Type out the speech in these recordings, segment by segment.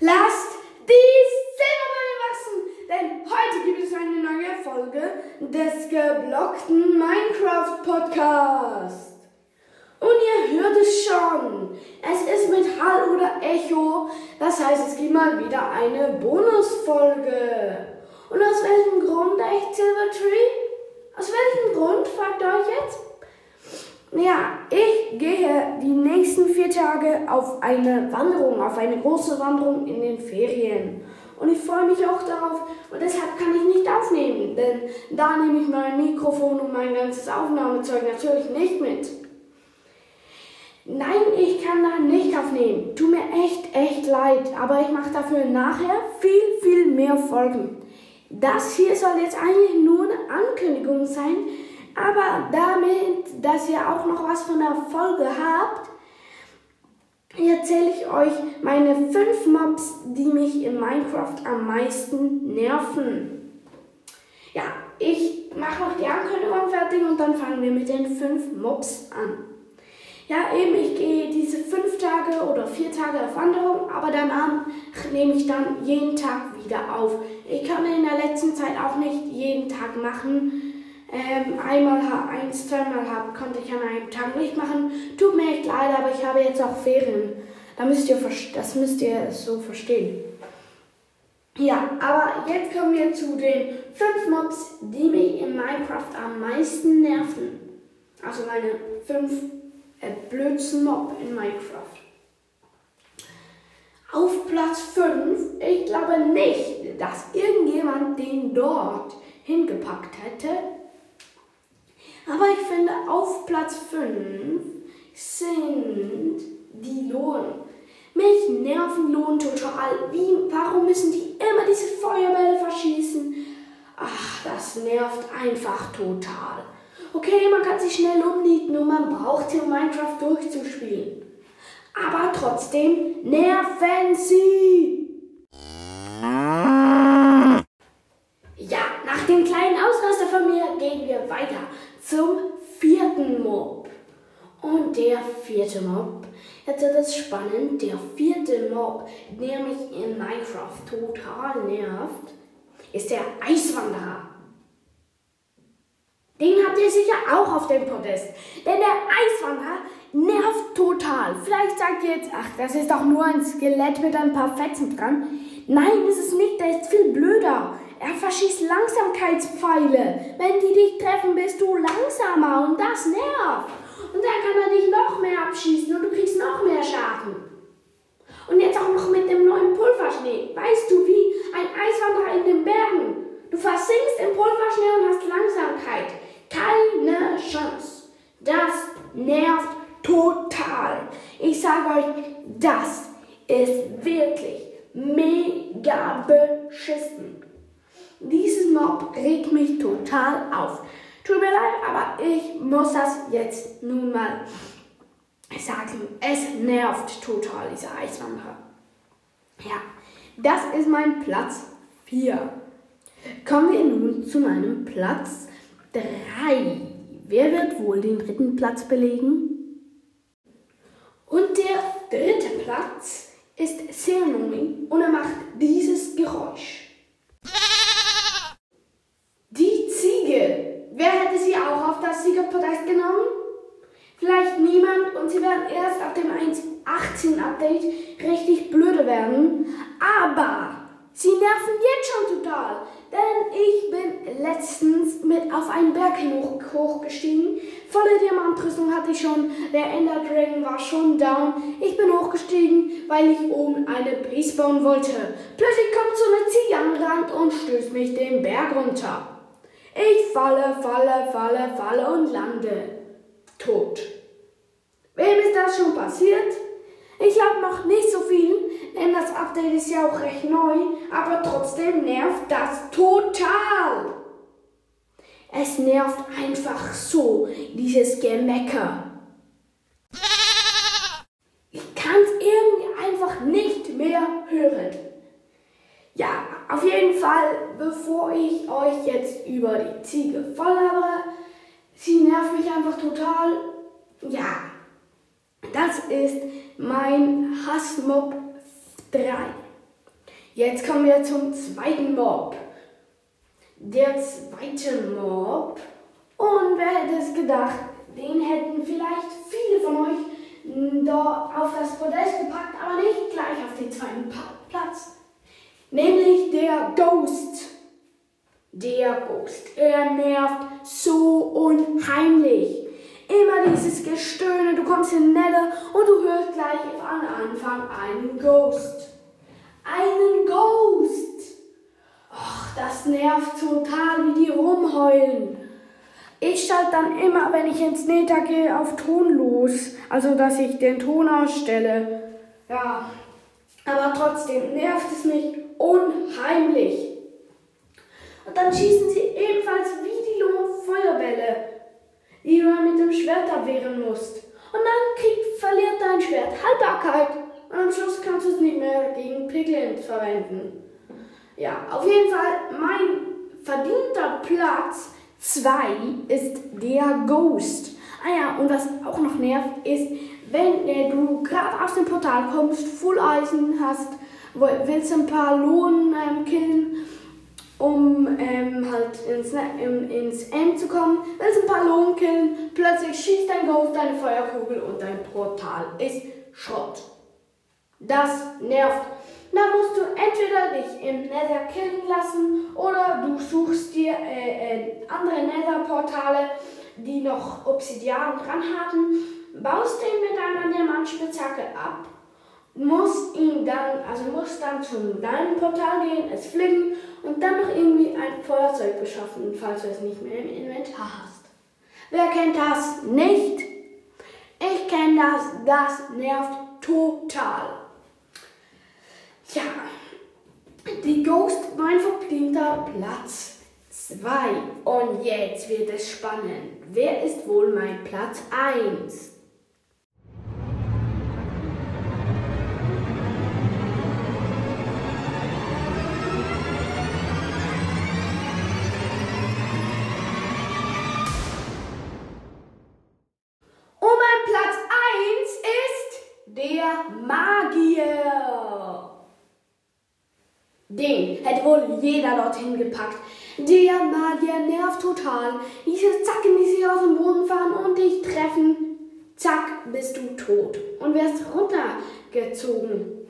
Lasst die Silberbälle wachsen, denn heute gibt es eine neue Folge des geblockten Minecraft Podcast. Und ihr hört es schon, es ist mit Hall oder Echo, das heißt, es gibt mal wieder eine Bonusfolge. Und aus welchem Grund echt Silvertree? Aus welchem Grund, fragt ihr euch jetzt? Ja, ich gehe die nächsten vier Tage auf eine Wanderung, auf eine große Wanderung in den Ferien. Und ich freue mich auch darauf und deshalb kann ich nicht aufnehmen, denn da nehme ich mein Mikrofon und mein ganzes Aufnahmezeug natürlich nicht mit. Nein, ich kann da nicht aufnehmen. Tut mir echt, echt leid, aber ich mache dafür nachher viel, viel mehr Folgen. Das hier soll jetzt eigentlich nur eine Ankündigung sein, aber damit, dass ihr auch noch was von der Folge habt, euch meine fünf Mobs, die mich in Minecraft am meisten nerven. Ja, ich mache noch die Ankündigung fertig und dann fangen wir mit den fünf Mobs an. Ja, eben, ich gehe diese fünf Tage oder vier Tage auf Wanderung, aber danach nehme ich dann jeden Tag wieder auf. Ich kann in der letzten Zeit auch nicht jeden Tag machen, ähm, einmal, eins, zweimal habe, konnte ich an einem Tag nicht machen. Tut mir echt leid, aber ich habe jetzt auch Ferien. Da müsst ihr, das müsst ihr so verstehen. Ja, aber jetzt kommen wir zu den fünf Mobs, die mich in Minecraft am meisten nerven. Also meine fünf äh, blödsten Mob in Minecraft. Auf Platz 5, ich glaube nicht, dass irgendjemand den dort hingepackt hätte. Aber ich finde, auf Platz 5 sind die Lohn. Mich nerven Lohn total. Wie, warum müssen die immer diese Feuerbälle verschießen? Ach, das nervt einfach total. Okay, man kann sich schnell umnieten und man braucht um Minecraft durchzuspielen. Aber trotzdem nerven sie. Ja, nach dem kleinen Ausraster von mir gehen wir weiter zum vierten Mob. Und der vierte Mob, wird es spannend, der vierte Mob, der mich in Minecraft total nervt, ist der Eiswanderer. Den habt ihr sicher auch auf dem Podest. Denn der Eiswanderer nervt total. Vielleicht sagt ihr jetzt, ach, das ist doch nur ein Skelett mit ein paar Fetzen dran. Nein, ist es nicht, der ist viel blöder. Er verschießt Langsamkeitspfeile. Wenn die dich treffen, bist du langsamer und das nervt. Und dann kann er dich noch mehr abschießen und du kriegst noch mehr Schaden. Und jetzt auch noch mit dem neuen Pulverschnee. Weißt du, wie ein Eiswanderer in den Bergen. Du versinkst im Pulverschnee und hast Langsamkeit. Keine Chance. Das nervt total. Ich sage euch, das ist wirklich mega beschissen. Dieses Mob regt mich total auf. Tut mir leid, aber ich muss das jetzt nun mal sagen. Es nervt total, dieser Eiswanderer. Ja, das ist mein Platz 4. Kommen wir nun zu meinem Platz 3. Wer wird wohl den dritten Platz belegen? Und der dritte Platz ist Cernomi und er macht dieses Geräusch. Wer hätte sie Siegerpodest genommen? Vielleicht niemand und sie werden erst ab dem 1.18 Update richtig blöde werden. Aber sie nerven jetzt schon total. Denn ich bin letztens mit auf einen Berg hin hochgestiegen. Volle Diamantrüstung hatte ich schon. Der Ender Dragon war schon down. Ich bin hochgestiegen, weil ich oben eine Base bauen wollte. Plötzlich kommt so eine Ziege am Rand und stößt mich den Berg runter. Ich falle, falle, falle, falle und lande. Tot. Wem ist das schon passiert? Ich glaube noch nicht so viel, denn das Update ist ja auch recht neu, aber trotzdem nervt das total. Es nervt einfach so, dieses Gemecker. Ich kann es irgendwie einfach nicht mehr hören. Ja, auf jeden Fall, bevor ich euch jetzt über die Ziege voll habe, sie nervt mich einfach total. Ja, das ist mein Hassmob 3. Jetzt kommen wir zum zweiten Mob. Der zweite Mob. Und wer hätte es gedacht, den hätten vielleicht viele von euch da auf das Podest gepackt, aber nicht gleich auf den zweiten Platz. Nämlich der Ghost. Der Ghost. Er nervt so unheimlich. Immer dieses Gestöhne, du kommst in Nether und du hörst gleich am Anfang einen Ghost. Einen Ghost. Och, das nervt total, wie die rumheulen. Ich schalte dann immer, wenn ich ins Nether gehe, auf tonlos. Also, dass ich den Ton ausstelle. Ja, aber trotzdem nervt es mich unheimlich. Und dann schießen sie ebenfalls wie die Feuerbälle, die du mit dem Schwert abwehren musst. Und dann krieg, verliert dein Schwert Haltbarkeit. Und am Schluss kannst du es nicht mehr gegen Piglins verwenden. Ja, auf jeden Fall mein verdienter Platz 2 ist der Ghost. Ah ja, und was auch noch nervt, ist, wenn äh, du gerade aus dem Portal kommst, Full Eisen hast, willst ein paar Lohn ähm, killen, um ähm, halt ins, ähm, ins M zu kommen, willst ein paar Lohn killen, plötzlich schießt dein Ghost deine Feuerkugel und dein Portal ist Schrott. Das nervt. Da musst du entweder dich im Nether killen lassen oder du suchst dir äh, äh, andere Nether-Portale, die noch Obsidian dran haben, baust den mit einer Diamantspitzhacke ab, musst ihn dann, also musst dann zum deinem Portal gehen, es fliegen und dann noch irgendwie ein Feuerzeug beschaffen, falls du es nicht mehr im Inventar hast. Wer kennt das nicht? Ich kenne das, das nervt total. Tja, die Ghost mein verdienter Platz 2. Und jetzt wird es spannend. Wer ist wohl mein Platz 1? Und mein Platz 1 ist der Magier. Den hätte wohl jeder dorthin gepackt. Der Magier nervt total. Diese Zacken, die sich aus dem Boden fahren und dich treffen. Zack, bist du tot und wirst runtergezogen.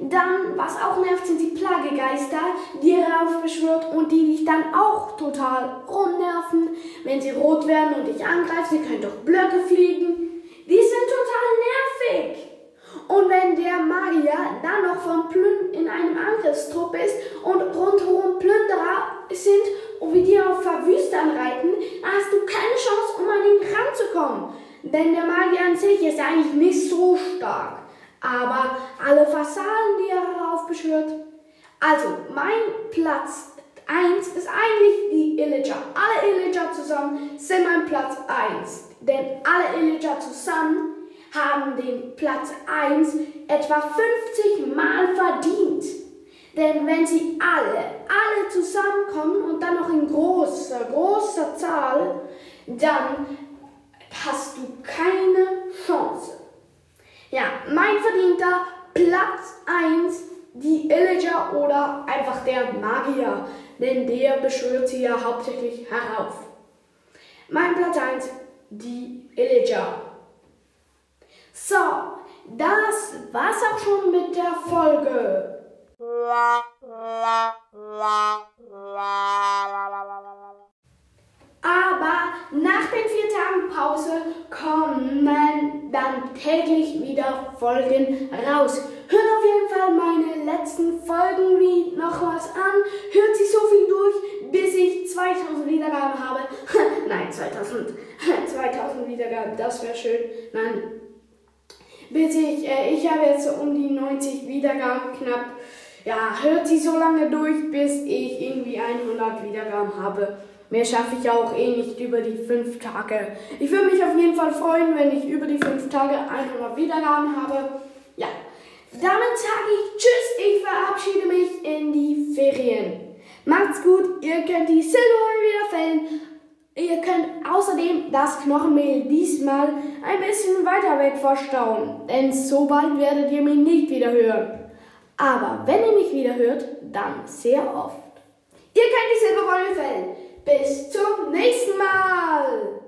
Dann, was auch nervt, sind die Plagegeister, die ihr raufbeschwört und die dich dann auch total rumnerven, wenn sie rot werden und dich angreifen. Sie können durch Blöcke fliegen. Die sind total nervig. Und wenn der Magier dann noch von Plün in einem Angriffstrupp ist und rundherum Plünderer sind und wie die auf Verwüstern reiten, dann hast du keine Chance, um an ihn ranzukommen. Denn der Magier an sich ist eigentlich nicht so stark. Aber alle Fassaden, die er heraufbeschwört. Also, mein Platz 1 ist eigentlich die Illager. Alle Illager zusammen sind mein Platz 1. Denn alle Illager zusammen haben den Platz 1 etwa 50 Mal verdient. Denn wenn sie alle, alle zusammenkommen und dann noch in großer, großer Zahl, dann hast du keine Chance. Ja, mein verdienter Platz 1, die Illager oder einfach der Magier, denn der beschwört sie ja hauptsächlich herauf. Mein Platz 1, die Illager. So, das war's auch schon mit der Folge. Aber nach den vier Tagen Pause kommen dann täglich wieder Folgen raus. Hört auf jeden Fall meine letzten Folgen wie noch was an. Hört sie so viel durch, bis ich 2000 Wiedergaben habe. Nein, 2000. 2000 Wiedergaben, das wäre schön. Nein, bis ich, äh, ich habe jetzt so um die 90 Wiedergaben knapp. Ja, hört sie so lange durch, bis ich irgendwie 100 Wiedergaben habe. Mehr schaffe ich auch eh nicht über die 5 Tage. Ich würde mich auf jeden Fall freuen, wenn ich über die 5 Tage 100 Wiedergaben habe. Ja, damit sage ich Tschüss, ich verabschiede mich in die Ferien. Macht's gut, ihr könnt die Silberhorn wieder fällen. Ihr könnt außerdem das Knochenmehl diesmal ein bisschen weiter weg verstauen, denn so bald werdet ihr mich nicht wieder hören. Aber wenn ihr mich wieder hört, dann sehr oft. Ihr könnt die Silberwolle fällen. Bis zum nächsten Mal!